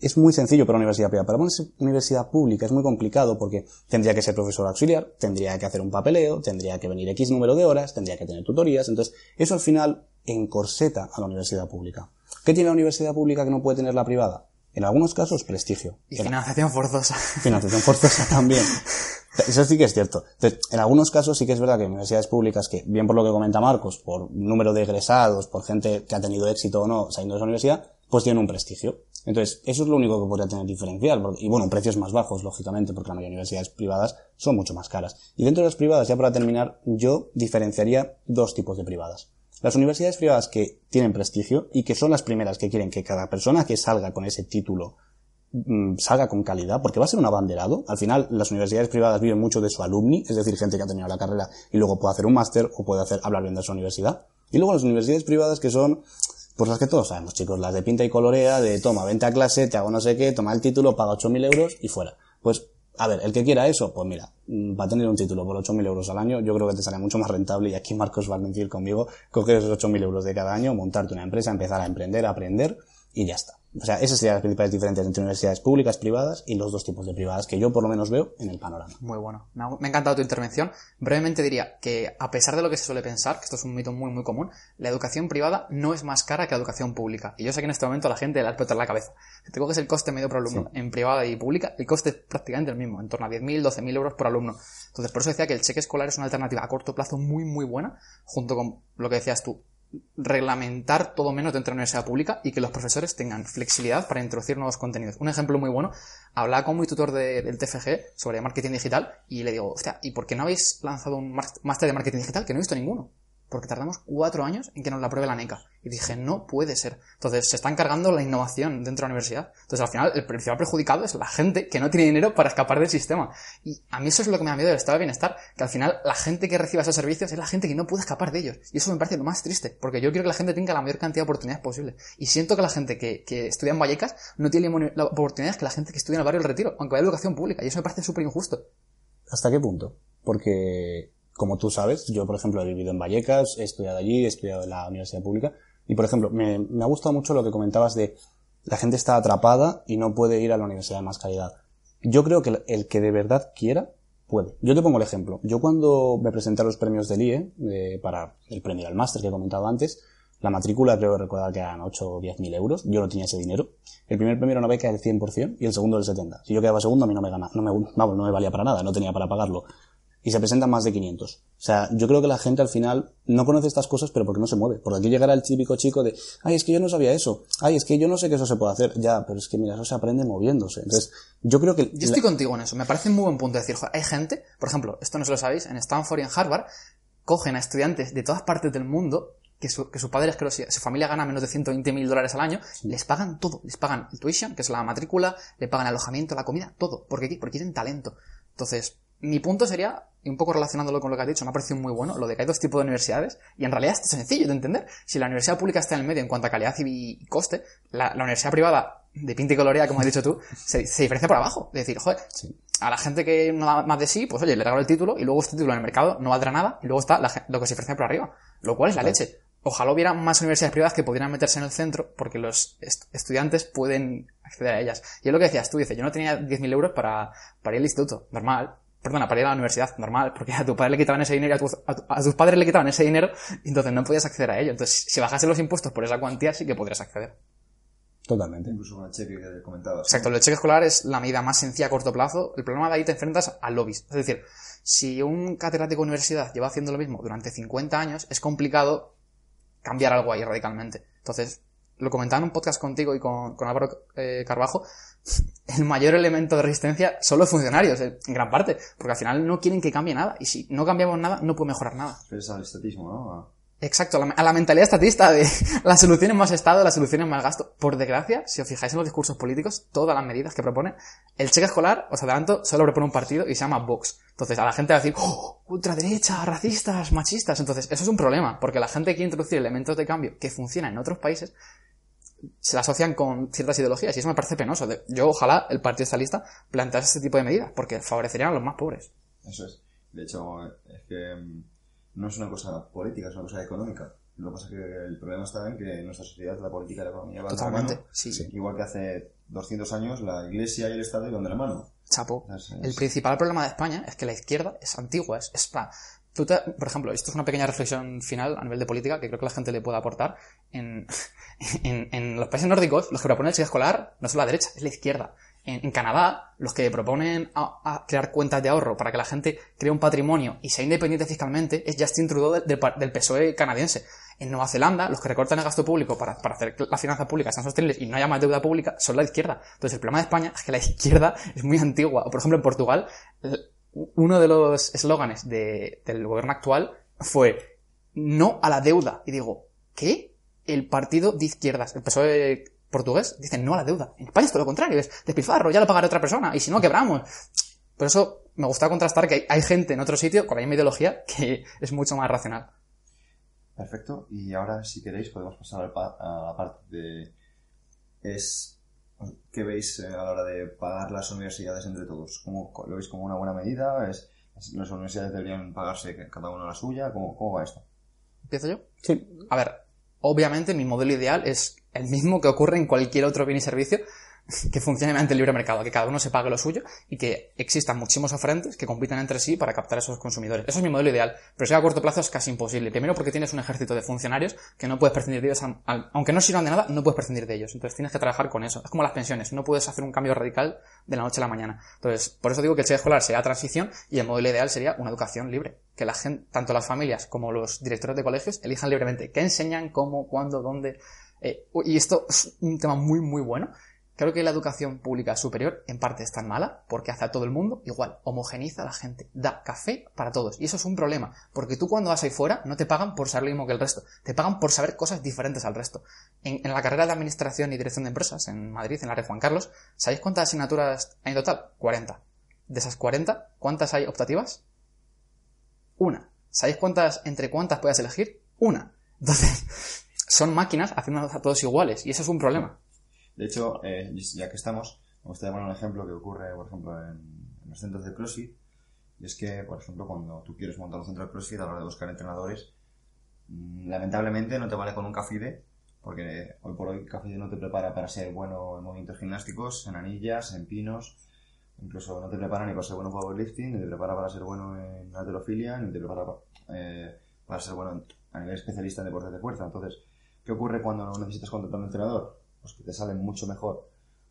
es muy sencillo para una universidad privada. Para una universidad pública es muy complicado porque tendría que ser profesor auxiliar, tendría que hacer un papeleo, tendría que venir X número de horas, tendría que tener tutorías. Entonces, eso al final encorseta a la universidad pública. ¿Qué tiene la universidad pública que no puede tener la privada? En algunos casos, prestigio. Y financiación forzosa. Financiación forzosa también. Eso sí que es cierto. Entonces, en algunos casos sí que es verdad que universidades públicas que, bien por lo que comenta Marcos, por número de egresados, por gente que ha tenido éxito o no saliendo de esa universidad, pues tienen un prestigio. Entonces, eso es lo único que podría tener diferencial. y bueno, precios más bajos, lógicamente, porque la mayoría de universidades privadas son mucho más caras. Y dentro de las privadas, ya para terminar, yo diferenciaría dos tipos de privadas. Las universidades privadas que tienen prestigio y que son las primeras que quieren que cada persona que salga con ese título salga con calidad, porque va a ser un abanderado. Al final, las universidades privadas viven mucho de su alumni, es decir, gente que ha terminado la carrera y luego puede hacer un máster o puede hacer hablar bien de su universidad. Y luego las universidades privadas que son, pues las que todos sabemos, chicos, las de pinta y colorea, de toma, vente a clase, te hago no sé qué, toma el título, paga 8.000 euros y fuera. Pues, a ver, el que quiera eso, pues mira, mm, va a tener un título por 8.000 euros al año, yo creo que te sale mucho más rentable, y aquí Marcos va a decir conmigo, coger esos 8.000 euros de cada año, montarte una empresa, empezar a emprender, a aprender, y ya está. O sea, esas serían las principales diferencias entre universidades públicas, privadas y los dos tipos de privadas que yo por lo menos veo en el panorama. Muy bueno. Me ha, encantado tu intervención. Brevemente diría que, a pesar de lo que se suele pensar, que esto es un mito muy, muy común, la educación privada no es más cara que la educación pública. Y yo sé que en este momento la gente le ha explotado la cabeza. Si te coges el coste medio por alumno en privada y pública, el coste es prácticamente el mismo, en torno a 10.000, 12.000 euros por alumno. Entonces, por eso decía que el cheque escolar es una alternativa a corto plazo muy, muy buena, junto con lo que decías tú, reglamentar todo menos dentro de la universidad pública y que los profesores tengan flexibilidad para introducir nuevos contenidos. Un ejemplo muy bueno, hablaba con mi tutor de- del TFG sobre marketing digital y le digo, hostia, ¿y por qué no habéis lanzado un máster de marketing digital? Que no he visto ninguno. Porque tardamos cuatro años en que nos la apruebe la NECA. Y dije, no puede ser. Entonces, se está encargando la innovación dentro de la universidad. Entonces, al final, el principal perjudicado es la gente que no tiene dinero para escapar del sistema. Y a mí eso es lo que me da miedo del estado de bienestar. Que al final, la gente que reciba esos servicios es la gente que no puede escapar de ellos. Y eso me parece lo más triste. Porque yo quiero que la gente tenga la mayor cantidad de oportunidades posible. Y siento que la gente que, que estudia en Vallecas no tiene las oportunidades que la gente que estudia en el barrio del Retiro. Aunque vaya a educación pública. Y eso me parece súper injusto. ¿Hasta qué punto? Porque, como tú sabes, yo, por ejemplo, he vivido en Vallecas, he estudiado allí, he estudiado en la universidad pública, y, por ejemplo, me, ha gustado mucho lo que comentabas de la gente está atrapada y no puede ir a la universidad de más calidad. Yo creo que el, que de verdad quiera, puede. Yo te pongo el ejemplo. Yo cuando me presenté a los premios del IE, para el premio al máster que he comentado antes, la matrícula creo recordar que eran 8 o 10 mil euros. Yo no tenía ese dinero. El primer premio era una beca del 100% y el segundo del 70%. Si yo quedaba segundo, a mí no me gana, no me, no me valía para nada, no tenía para pagarlo. Y se presentan más de 500. O sea, yo creo que la gente al final no conoce estas cosas, pero porque no se mueve. Porque aquí llegará el típico chico de, ay, es que yo no sabía eso. Ay, es que yo no sé que eso se puede hacer. Ya, pero es que mira, eso se aprende moviéndose. Entonces, yo creo que... Yo estoy contigo en eso. Me parece un muy buen punto decir, hay gente, por ejemplo, esto no se lo sabéis, en Stanford y en Harvard, cogen a estudiantes de todas partes del mundo que su, que su padre es que su familia gana menos de 120 mil dólares al año, les pagan todo, les pagan el tuition, que es la matrícula, le pagan el alojamiento, la comida, todo, porque, porque tienen talento. Entonces, mi punto sería, y un poco relacionándolo con lo que has dicho, me ha parecido muy bueno, lo de que hay dos tipos de universidades, y en realidad es sencillo de entender. Si la universidad pública está en el medio en cuanto a calidad y coste, la, la universidad privada, de pinta y colorea, como has dicho tú, se, se diferencia por abajo. Es decir, joder, Sí. a la gente que no da más de sí, pues oye, le regalo el título, y luego este título en el mercado no valdrá nada, y luego está la lo que se diferencia por arriba, lo cual es la leche. Ojalá hubiera más universidades privadas que pudieran meterse en el centro, porque los est- estudiantes pueden acceder a ellas. Y es lo que decías tú, dices, yo no tenía 10.000 euros para, para ir al instituto, normal. Perdona, para ir a la universidad, normal, porque a tu padre le quitaban ese dinero y a, tu- a tu- a tus padres le quitaban ese dinero, y entonces no podías acceder a ello. Entonces, si bajase los impuestos por esa cuantía, sí que podrías acceder. Totalmente. Incluso con el cheque que comentabas. Exacto, el cheque escolar es la medida más sencilla a corto plazo. El problema de ahí te enfrentas a lobbies. Es decir, si un catedrático de universidad lleva haciendo lo mismo durante 50 años, es complicado cambiar algo ahí radicalmente. Entonces, lo comentaba en un podcast contigo y con, con Álvaro eh, Carbajo, el mayor elemento de resistencia son los funcionarios, eh, en gran parte, porque al final no quieren que cambie nada. Y si no cambiamos nada, no puede mejorar nada. Es al estatismo, ¿no? Exacto, a la, a la mentalidad estatista de las soluciones más Estado, las soluciones más gasto. Por desgracia, si os fijáis en los discursos políticos, todas las medidas que proponen, el cheque escolar, os adelanto, solo propone un partido y se llama Vox. Entonces, a la gente va a decir, ¡Oh, ultraderecha, racistas, machistas. Entonces, eso es un problema, porque la gente quiere introducir elementos de cambio que funcionan en otros países, se la asocian con ciertas ideologías y eso me parece penoso. Yo, ojalá, el Partido Socialista plantease este tipo de medidas, porque favorecerían a los más pobres. Eso es. De hecho, es que mm, no es una cosa política, es una cosa económica. Lo que pasa es que el problema está en que en nuestra sociedad la política y la economía van de la Totalmente, mano. sí. Igual que hace 200 años la iglesia y el Estado iban de la mano. Chapo. Es- El principal problema de España es que la izquierda es antigua, es, es tú te- por ejemplo, esto es una pequeña reflexión final a nivel de política que creo que la gente le puede aportar. En, los países nórdicos, los que proponen el cheque escolar no son la derecha, es la izquierda. En, Canadá, los que proponen crear cuentas de ahorro para que la gente cree un patrimonio y sea independiente fiscalmente es Justin Trudeau del, del, PSOE canadiense. En Nueva Zelanda, los que recortan el gasto público para, para hacer que las finanzas públicas sean sostenibles y no haya más deuda pública son la izquierda. Entonces, el problema de España es que la izquierda es muy antigua. O, por ejemplo, en Portugal, uno de los eslóganes de, del gobierno actual fue no a la deuda. Y digo, ¿qué? El partido de izquierdas, el PSOE portugués, dice no a la deuda. En España es todo lo contrario, es despilfarro, ya lo pagará otra persona, y si no, quebramos. Por eso me gusta contrastar que hay, hay gente en otro sitio con la misma ideología que es mucho más racional. Perfecto. Y ahora, si queréis, podemos pasar a la parte de... Es... ¿Qué veis a la hora de pagar las universidades entre todos? ¿Cómo, ¿Lo veis como una buena medida? ¿Es, ¿Las universidades deberían pagarse cada una la suya? ¿Cómo, cómo va esto? ¿Empiezo yo? Sí. A ver, obviamente mi modelo ideal es el mismo que ocurre en cualquier otro bien y servicio que funcione mediante el libre mercado, que cada uno se pague lo suyo y que existan muchísimos oferentes que compitan entre sí para captar a esos consumidores. Eso es mi modelo ideal, pero si a corto plazo es casi imposible. Primero porque tienes un ejército de funcionarios que no puedes prescindir de ellos, aunque no sirvan de nada, no puedes prescindir de ellos. Entonces tienes que trabajar con eso. Es como las pensiones, no puedes hacer un cambio radical de la noche a la mañana. Entonces, por eso digo que el sistema escolar sea transición y el modelo ideal sería una educación libre. Que la gente, tanto las familias como los directores de colegios elijan libremente qué enseñan, cómo, cuándo, dónde. Eh, y esto es un tema muy, muy bueno Creo que la educación pública superior en parte es tan mala porque hace a todo el mundo igual, homogeniza a la gente, da café para todos. Y eso es un problema, porque tú cuando vas ahí fuera no te pagan por saber lo mismo que el resto, te pagan por saber cosas diferentes al resto. En, la carrera de Administración y Dirección de Empresas en Madrid, en la red Juan Carlos, ¿sabéis cuántas asignaturas hay en total? 40. De esas 40, ¿cuántas hay optativas? Una. ¿Sabéis cuántas, entre cuántas puedes elegir? Una. Entonces, son máquinas haciendo a todos iguales y eso es un problema. De hecho, eh, ya que estamos, me gustaría poner un ejemplo que ocurre, por ejemplo, en, en, los centros de CrossFit. Y es que, por ejemplo, cuando tú quieres montar un centro de CrossFit, a la hora de buscar entrenadores, mmm, lamentablemente no te vale con un cafide, porque hoy por hoy cafide no te prepara para ser bueno en movimientos gimnásticos, en anillas, en pinos, incluso no te prepara ni para ser bueno en powerlifting, ni te prepara para ser bueno en alterofilia, ni te prepara eh, para ser bueno a nivel especialista en deportes de fuerza. Entonces, ¿qué ocurre cuando necesitas contratar un entrenador? Pues que te sale mucho mejor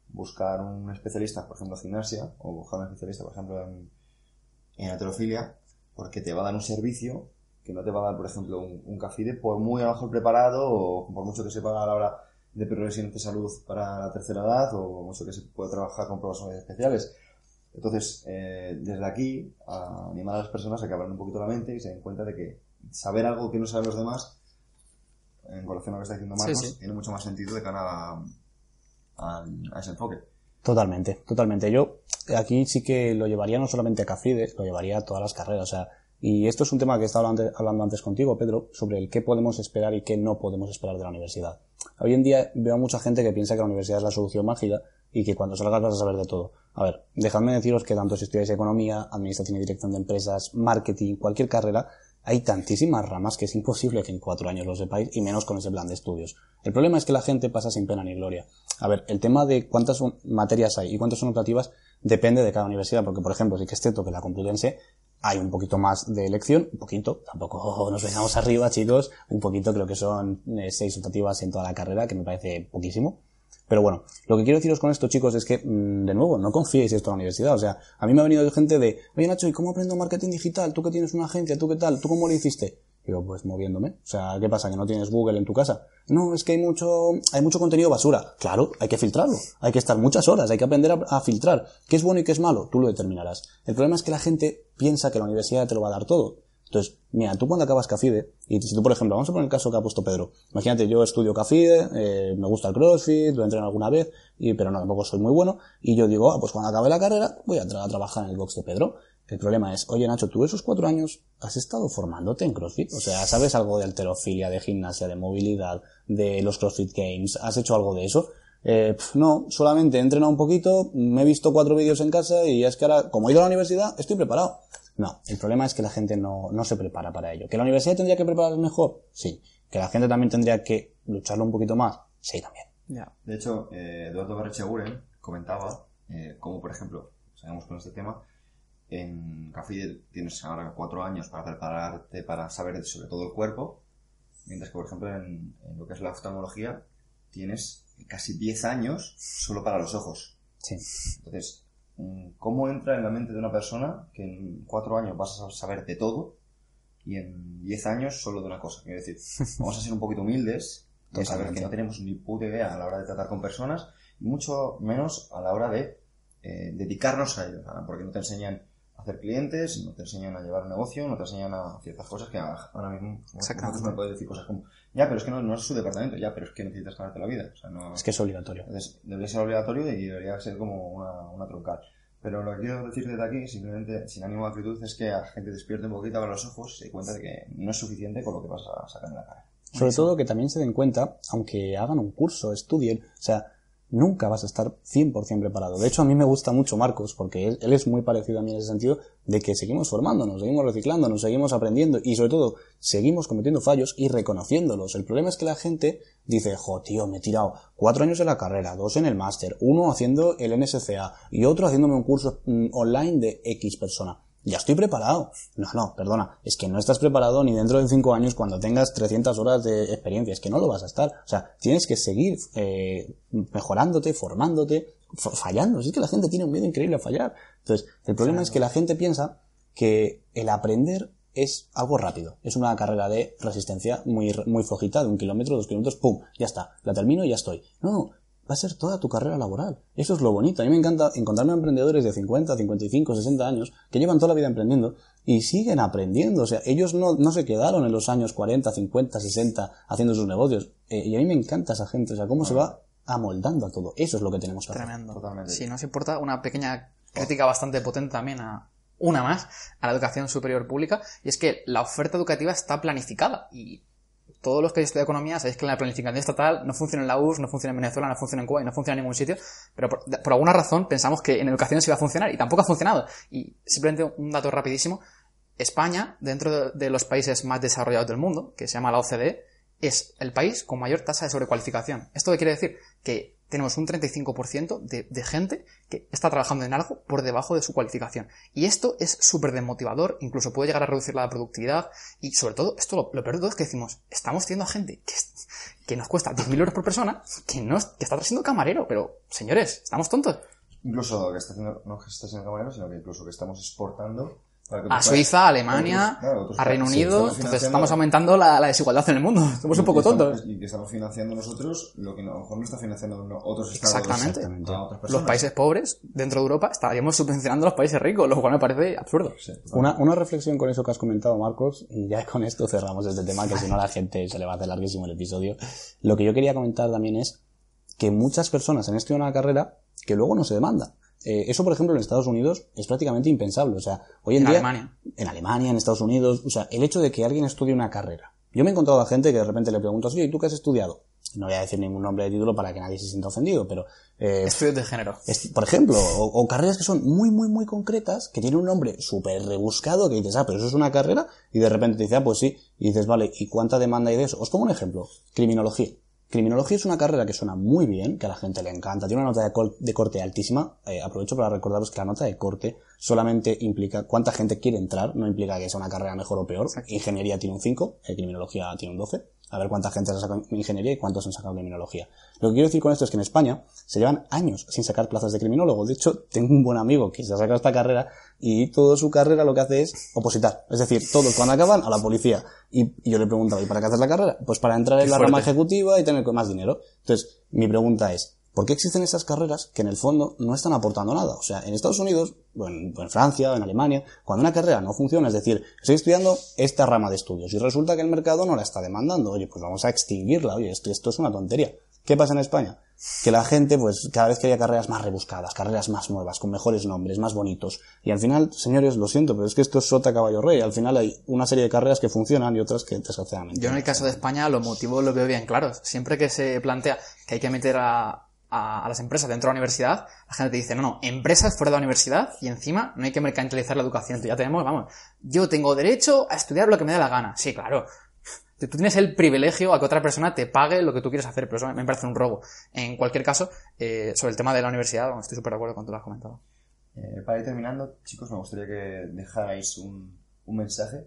buscar un especialista, por ejemplo, en gimnasia, o buscar un especialista, por ejemplo, en, en porque te va a dar un servicio que no te va a dar, por ejemplo, un, un cafide, por muy a lo mejor preparado, o por mucho que se paga a la hora de progresión de salud para la tercera edad, o mucho que se puede trabajar con pruebas especiales. Entonces, eh, desde aquí, a animar a las personas a que abran un poquito la mente y se den cuenta de que saber algo que no saben los demás en relación a lo que está diciendo Marcos, sí, sí. tiene mucho más sentido de cara a, a, a, ese enfoque. Totalmente, totalmente. Yo aquí sí que lo llevaría no solamente a Cafrides, lo llevaría a todas las carreras. O sea, y esto es un tema que estaba hablando, hablando antes contigo, Pedro, sobre el qué podemos esperar y qué no podemos esperar de la universidad. Hoy en día veo a mucha gente que piensa que la universidad es la solución mágica y que cuando salgas vas a saber de todo. A ver, dejadme deciros que tanto si estudiáis economía, administración y dirección de empresas, marketing, cualquier carrera, hay tantísimas ramas que es imposible que en cuatro años lo sepáis y menos con ese plan de estudios. El problema es que la gente pasa sin pena ni gloria. A ver, el tema de cuántas materias hay y cuántas son optativas depende de cada universidad, porque por ejemplo, sí que es cierto que la Complutense hay un poquito más de elección, un poquito, tampoco nos vengamos arriba chicos, un poquito creo que son eh, seis optativas en toda la carrera, que me parece poquísimo. Pero bueno, lo que quiero deciros con esto, chicos, es que, de nuevo, no confiéis esto en la universidad. O sea, a mí me ha venido gente de, oye Nacho, ¿y cómo aprendo marketing digital? Tú que tienes una agencia, ¿tú qué tal? ¿Tú cómo lo hiciste? Digo, pues moviéndome. O sea, ¿qué pasa? ¿Que no tienes Google en tu casa? No, es que hay mucho, hay mucho contenido basura. Claro, hay que filtrarlo. Hay que estar muchas horas, hay que aprender a, a filtrar. ¿Qué es bueno y qué es malo? Tú lo determinarás. El problema es que la gente piensa que la universidad te lo va a dar todo. Entonces, mira, tú cuando acabas Cafide, y si tú, por ejemplo, vamos a poner el caso que ha puesto Pedro. Imagínate, yo estudio Cafide, eh, me gusta el CrossFit, lo entreno alguna vez, y, pero no, tampoco soy muy bueno, y yo digo, ah, pues cuando acabe la carrera, voy a, tra a trabajar en el box de Pedro. El problema es, oye Nacho, tú esos cuatro años has estado formándote en CrossFit, o sea, ¿sabes algo de alterofilia, de gimnasia, de movilidad, de los CrossFit Games? ¿Has hecho algo de eso? Eh, pf, no, solamente he entrenado un poquito, me he visto cuatro vídeos en casa y es que ahora, como he ido a la universidad, estoy preparado. No, el problema es que la gente no, no se prepara para ello. ¿Que la universidad tendría que prepararse mejor? Sí. ¿Que la gente también tendría que lucharlo un poquito más? Sí, también. Yeah. De hecho, eh, Eduardo Barrecheguren comentaba eh, cómo, por ejemplo, seguimos con este tema, en Café tienes ahora cuatro años para prepararte para saber sobre todo el cuerpo, mientras que, por ejemplo, en, en lo que es la oftalmología tienes casi diez años solo para los ojos. Sí. Entonces, ¿cómo entra en la mente de una persona que en cuatro años vas a saber de todo y en diez años solo de una cosa? Quiero decir, vamos a ser un poquito humildes y a saber que no tenemos ni puta idea a la hora de tratar con personas y mucho menos a la hora de eh, dedicarnos a ellos, ¿verdad? porque no te enseñan hacer clientes, no te enseñan a llevar un negocio, no te enseñan a ciertas cosas que ahora mismo Exactamente. me podéis decir cosas como, ya, pero es que no, no es su departamento, ya, pero es que necesitas ganarte la vida. O sea, no, Es que es obligatorio. entonces, debería ser obligatorio y debería ser como una, una troncal. Pero lo que quiero decir desde aquí, simplemente sin ánimo de actitud, es que a la gente despierte un poquito, abra los ojos y cuenta de que no es suficiente con lo que vas a sacar en la cara. Sobre todo que también se den cuenta, aunque hagan un curso, estudien, o sea, nunca vas a estar 100% preparado. De hecho, a mí me gusta mucho Marcos, porque él, es muy parecido a mí en ese sentido, de que seguimos formándonos, seguimos reciclándonos, seguimos aprendiendo y sobre todo seguimos cometiendo fallos y reconociéndolos. El problema es que la gente dice, jo, tío, me he tirado cuatro años en la carrera, dos en el máster, uno haciendo el NSCA y otro haciéndome un curso mm, online de X persona. Ya estoy preparado. No, no, perdona. Es que no estás preparado ni dentro de cinco años cuando tengas 300 horas de experiencia. Es que no lo vas a estar. O sea, tienes que seguir eh, mejorándote, formándote, fallando. Si es que la gente tiene un miedo increíble a fallar. Entonces, el problema es que la gente piensa que el aprender es algo rápido. Es una carrera de resistencia muy, muy flojita, de un kilómetro, dos kilómetros, pum, ya está. La termino y ya estoy. No, no. Va a ser toda tu carrera laboral. Eso es lo bonito. A mí me encanta encontrarme a emprendedores de 50, 55, 60 años que llevan toda la vida emprendiendo y siguen aprendiendo. O sea, ellos no, no se quedaron en los años 40, 50, 60 haciendo sus negocios. Eh, y a mí me encanta esa gente. O sea, cómo se va amoldando a todo. Eso es lo que tenemos que hacer. Tremendo. Totalmente. Si nos importa, una pequeña crítica bastante potente también a una más a la educación superior pública y es que la oferta educativa está planificada y todos los que estudiado economía sabéis que la planificación estatal no funciona en la URSS, no funciona en Venezuela, no funciona en Cuba y no funciona en ningún sitio, pero por, alguna razón pensamos que en educación se iba a funcionar y tampoco ha funcionado. Y simplemente un dato rapidísimo, España, dentro de, de los países más desarrollados del mundo, que se llama la OCDE, es el país con mayor tasa de sobrecualificación. ¿Esto qué quiere decir? Que tenemos un 35% de, de gente que está trabajando en algo por debajo de su cualificación. Y esto es súper desmotivador, incluso puede llegar a reducir la productividad y sobre todo, esto lo, peor de todo es que decimos, estamos teniendo gente que, nos cuesta 10.000 euros por persona, que, no, que está siendo camarero, pero señores, estamos tontos. Incluso que está haciendo, no que está siendo camarero, sino que incluso que estamos exportando A Suiza, a Alemania, otros- claro, otros a Reino sí, Unido, entonces estamos aumentando la, la desigualdad en el mundo, somos un poco tontos. Y que estamos financiando nosotros lo que a lo mejor no está financiando otros estados Exactamente. a otras Los países pobres dentro de Europa estaríamos subvencionando a los países ricos, lo cual me parece absurdo. Sí. Una, una reflexión con eso que has comentado, Marcos, y ya con esto cerramos este tema, que si no la gente se le va a hacer larguísimo el episodio. Lo que yo quería comentar también es que muchas personas han estudiado una carrera que luego no se demanda. Eh, eso, por ejemplo, en Estados Unidos es prácticamente impensable. O sea, hoy en, En día. Alemania. En Alemania, en Estados Unidos. O sea, el hecho de que alguien estudie una carrera. Yo me he encontrado a gente que de repente le preguntas, oye, ¿y tú qué has estudiado? No voy a decir ningún nombre de título para que nadie se sienta ofendido, pero eh, Estudios de género. es- por ejemplo, o, o carreras que son muy, muy, muy concretas, que tienen un nombre súper rebuscado, que dices, ah, pero eso es una carrera, y de repente te dice, ah, pues sí, y dices, vale, ¿y cuánta demanda hay de eso? Os pongo un ejemplo, criminología. Criminología es una carrera que suena muy bien, que a la gente le encanta, tiene una nota de, de corte altísima. Eh, aprovecho para recordaros que la nota de corte solamente implica cuánta gente quiere entrar, no implica que sea una carrera mejor o peor. Ingeniería tiene un 5, eh, criminología tiene un 12. A ver cuánta gente se ha sacado ingeniería y cuántos han sacado criminología. Lo que quiero decir con esto es que en España se llevan años sin sacar plazas de criminólogo. De hecho, tengo un buen amigo que se ha sacado esta carrera y toda su carrera lo que hace es opositar. Es decir, todos cuando acaban a la policía. Y, y yo le preguntaba, ¿y para qué haces la carrera? Pues para entrar en la fuerte. rama ejecutiva y tener más dinero. Entonces, mi pregunta es, ¿por qué existen esas carreras que en el fondo no están aportando nada? O sea, en Estados Unidos, o en, o en Francia, o en Alemania, cuando una carrera no funciona, es decir, estoy estudiando esta rama de estudios y resulta que el mercado no la está demandando, oye, pues vamos a extinguirla, oye, esto, esto es una tontería. ¿Qué pasa en España? Que la gente, pues, cada vez quería carreras más rebuscadas, carreras más nuevas, con mejores nombres, más bonitos. Y al final, señores, lo siento, pero es que esto es sota caballo rey. Al final hay una serie de carreras que funcionan y otras que desgraciadamente. Yo en el caso de España los motivos los veo bien claros. Siempre que se plantea que hay que meter a, a, a las empresas dentro de la universidad, la gente te dice, no, no, empresas fuera de la universidad y encima no hay que mercantilizar la educación. Ya tenemos, vamos, yo tengo derecho a estudiar lo que me dé la gana. Sí, claro. Tú tienes el privilegio a que otra persona te pague lo que tú quieres hacer, pero eso me parece un robo. En cualquier caso, eh, sobre el tema de la universidad, estoy súper de acuerdo con lo que has comentado. Eh, para ir terminando, chicos, me gustaría que dejarais un, un mensaje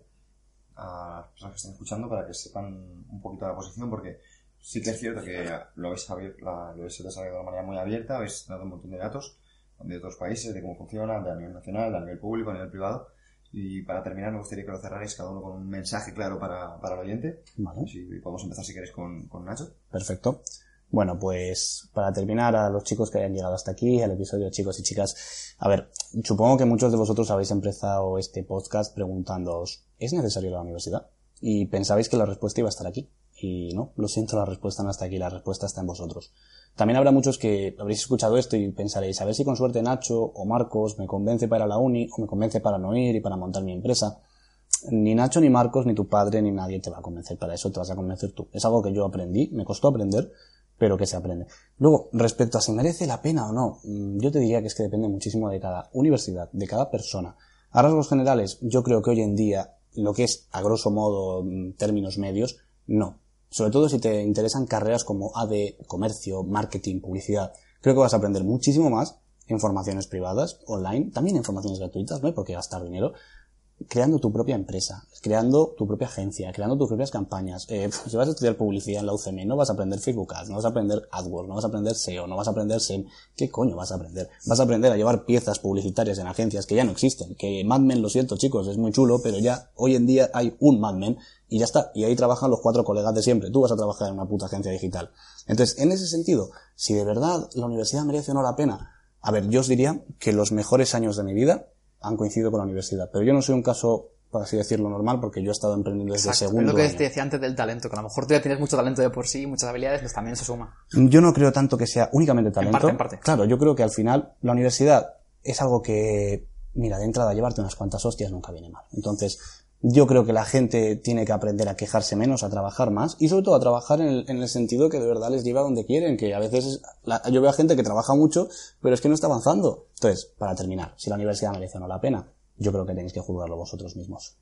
a las personas que estén escuchando para que sepan un poquito la posición, porque sí que es cierto que lo habéis, abier- la- lo habéis desarrollado de una manera muy abierta, habéis dado un montón de datos, de otros países, de cómo funciona, de a nivel nacional, a nivel público, a nivel privado. Y para terminar, me gustaría que lo cerrarais cada uno con un mensaje claro para, para el oyente. Vale. Si podemos empezar, si queréis, con, con Nacho. Perfecto. Bueno, pues para terminar, a los chicos que hayan llegado hasta aquí, al episodio chicos y chicas, a ver, supongo que muchos de vosotros habéis empezado este podcast preguntándoos, ¿es necesario la universidad? Y pensabais que la respuesta iba a estar aquí. Y no, lo siento, la respuesta no está aquí, la respuesta está en vosotros. También habrá muchos que habréis escuchado esto y pensaréis, a ver si con suerte Nacho o Marcos me convence para la uni o me convence para no ir y para montar mi empresa. Ni Nacho, ni Marcos, ni tu padre, ni nadie te va a convencer para eso, te vas a convencer tú. Es algo que yo aprendí, me costó aprender, pero que se aprende. Luego, respecto a si merece la pena o no, mm, yo te diría que es que depende muchísimo de cada universidad, de cada persona. A rasgos generales, yo creo que hoy en día, lo que es, a grosso modo, mm, términos medios, no. Sobre todo si te interesan carreras como AD, comercio, marketing, publicidad. Creo que vas a aprender muchísimo más en formaciones privadas, online, también en formaciones gratuitas, no hay por qué gastar dinero, creando tu propia empresa, creando tu propia agencia, creando tus propias campañas. Eh, si vas a estudiar publicidad en la UCM, no vas a aprender Facebook Ads, no vas a aprender AdWords, no vas a aprender SEO, no vas a aprender SEM. ¿Qué coño vas a aprender? Vas a aprender a llevar piezas publicitarias en agencias que ya no existen. Que Mad Men, lo siento chicos, es muy chulo, pero ya hoy en día hay un Mad Men y ya está. Y ahí trabajan los cuatro colegas de siempre. Tú vas a trabajar en una puta agencia digital. Entonces, en ese sentido, si de verdad la universidad merece o no la pena, a ver, yo os diría que los mejores años de mi vida han coincidido con la universidad. Pero yo no soy un caso, por así decirlo, normal, porque yo he estado emprendiendo desde Exacto. segundo Es lo que año. te decía antes del talento, que a lo mejor tú ya tienes mucho talento de por sí, muchas habilidades, pues también eso suma. Yo no creo tanto que sea únicamente talento. parte, en parte. Claro, yo creo que al final la universidad es algo que, mira, de entrada llevarte unas cuantas hostias nunca viene mal. Entonces, yo creo que la gente tiene que aprender a quejarse menos, a trabajar más y sobre todo a trabajar en el, en el sentido que de verdad les lleva donde quieren, que a veces es- la- yo veo a gente que trabaja mucho, pero es que no está avanzando. Entonces, para terminar, si la universidad merece o no la pena, yo creo que tenéis que juzgarlo vosotros mismos.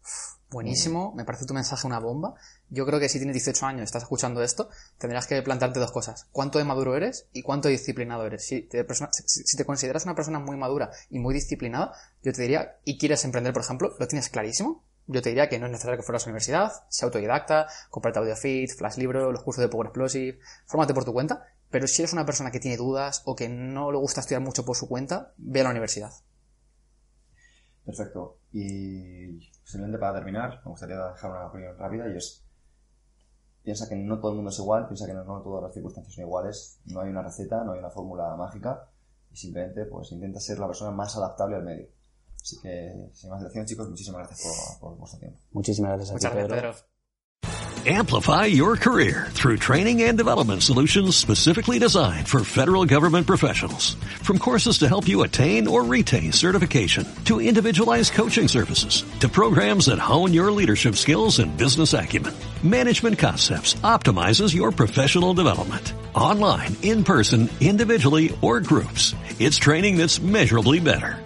Buenísimo, me parece tu mensaje una bomba. Yo creo que si tienes 18 años y estás escuchando esto, tendrás que plantearte dos cosas. ¿Cuánto de maduro eres y cuánto disciplinado eres? Si te consideras una persona muy madura y muy disciplinada, yo te diría, y quieres emprender, por ejemplo, ¿lo tienes clarísimo? Yo te diría que no es necesario que fueras a la universidad, sea autodidacta, cómprate AudioFit, Flash Libro, los cursos de Power Explosive, fórmate por tu cuenta, pero si eres una persona que tiene dudas o que no le gusta estudiar mucho por su cuenta, ve a la universidad. Perfecto. Y simplemente para terminar, me gustaría dejar una opinión rápida y es, piensa que no todo el mundo es igual, piensa que no todas las circunstancias son iguales, no hay una receta, no hay una fórmula mágica y simplemente pues intenta ser la persona más adaptable al medio. Así que, eh, sin más dilación, chicos, muchísimas gracias por, por vuestro tiempo. Muchísimas gracias a Muchas ti, gracias, Pedro. Pedro. Amplify your career through training and development solutions specifically designed for federal government professionals. From courses to help you attain or retain certification, to individualized coaching services, to programs that hone your leadership skills and business acumen, Management Concepts optimizes your professional development. Online, in person, individually, or groups, it's training that's measurably better.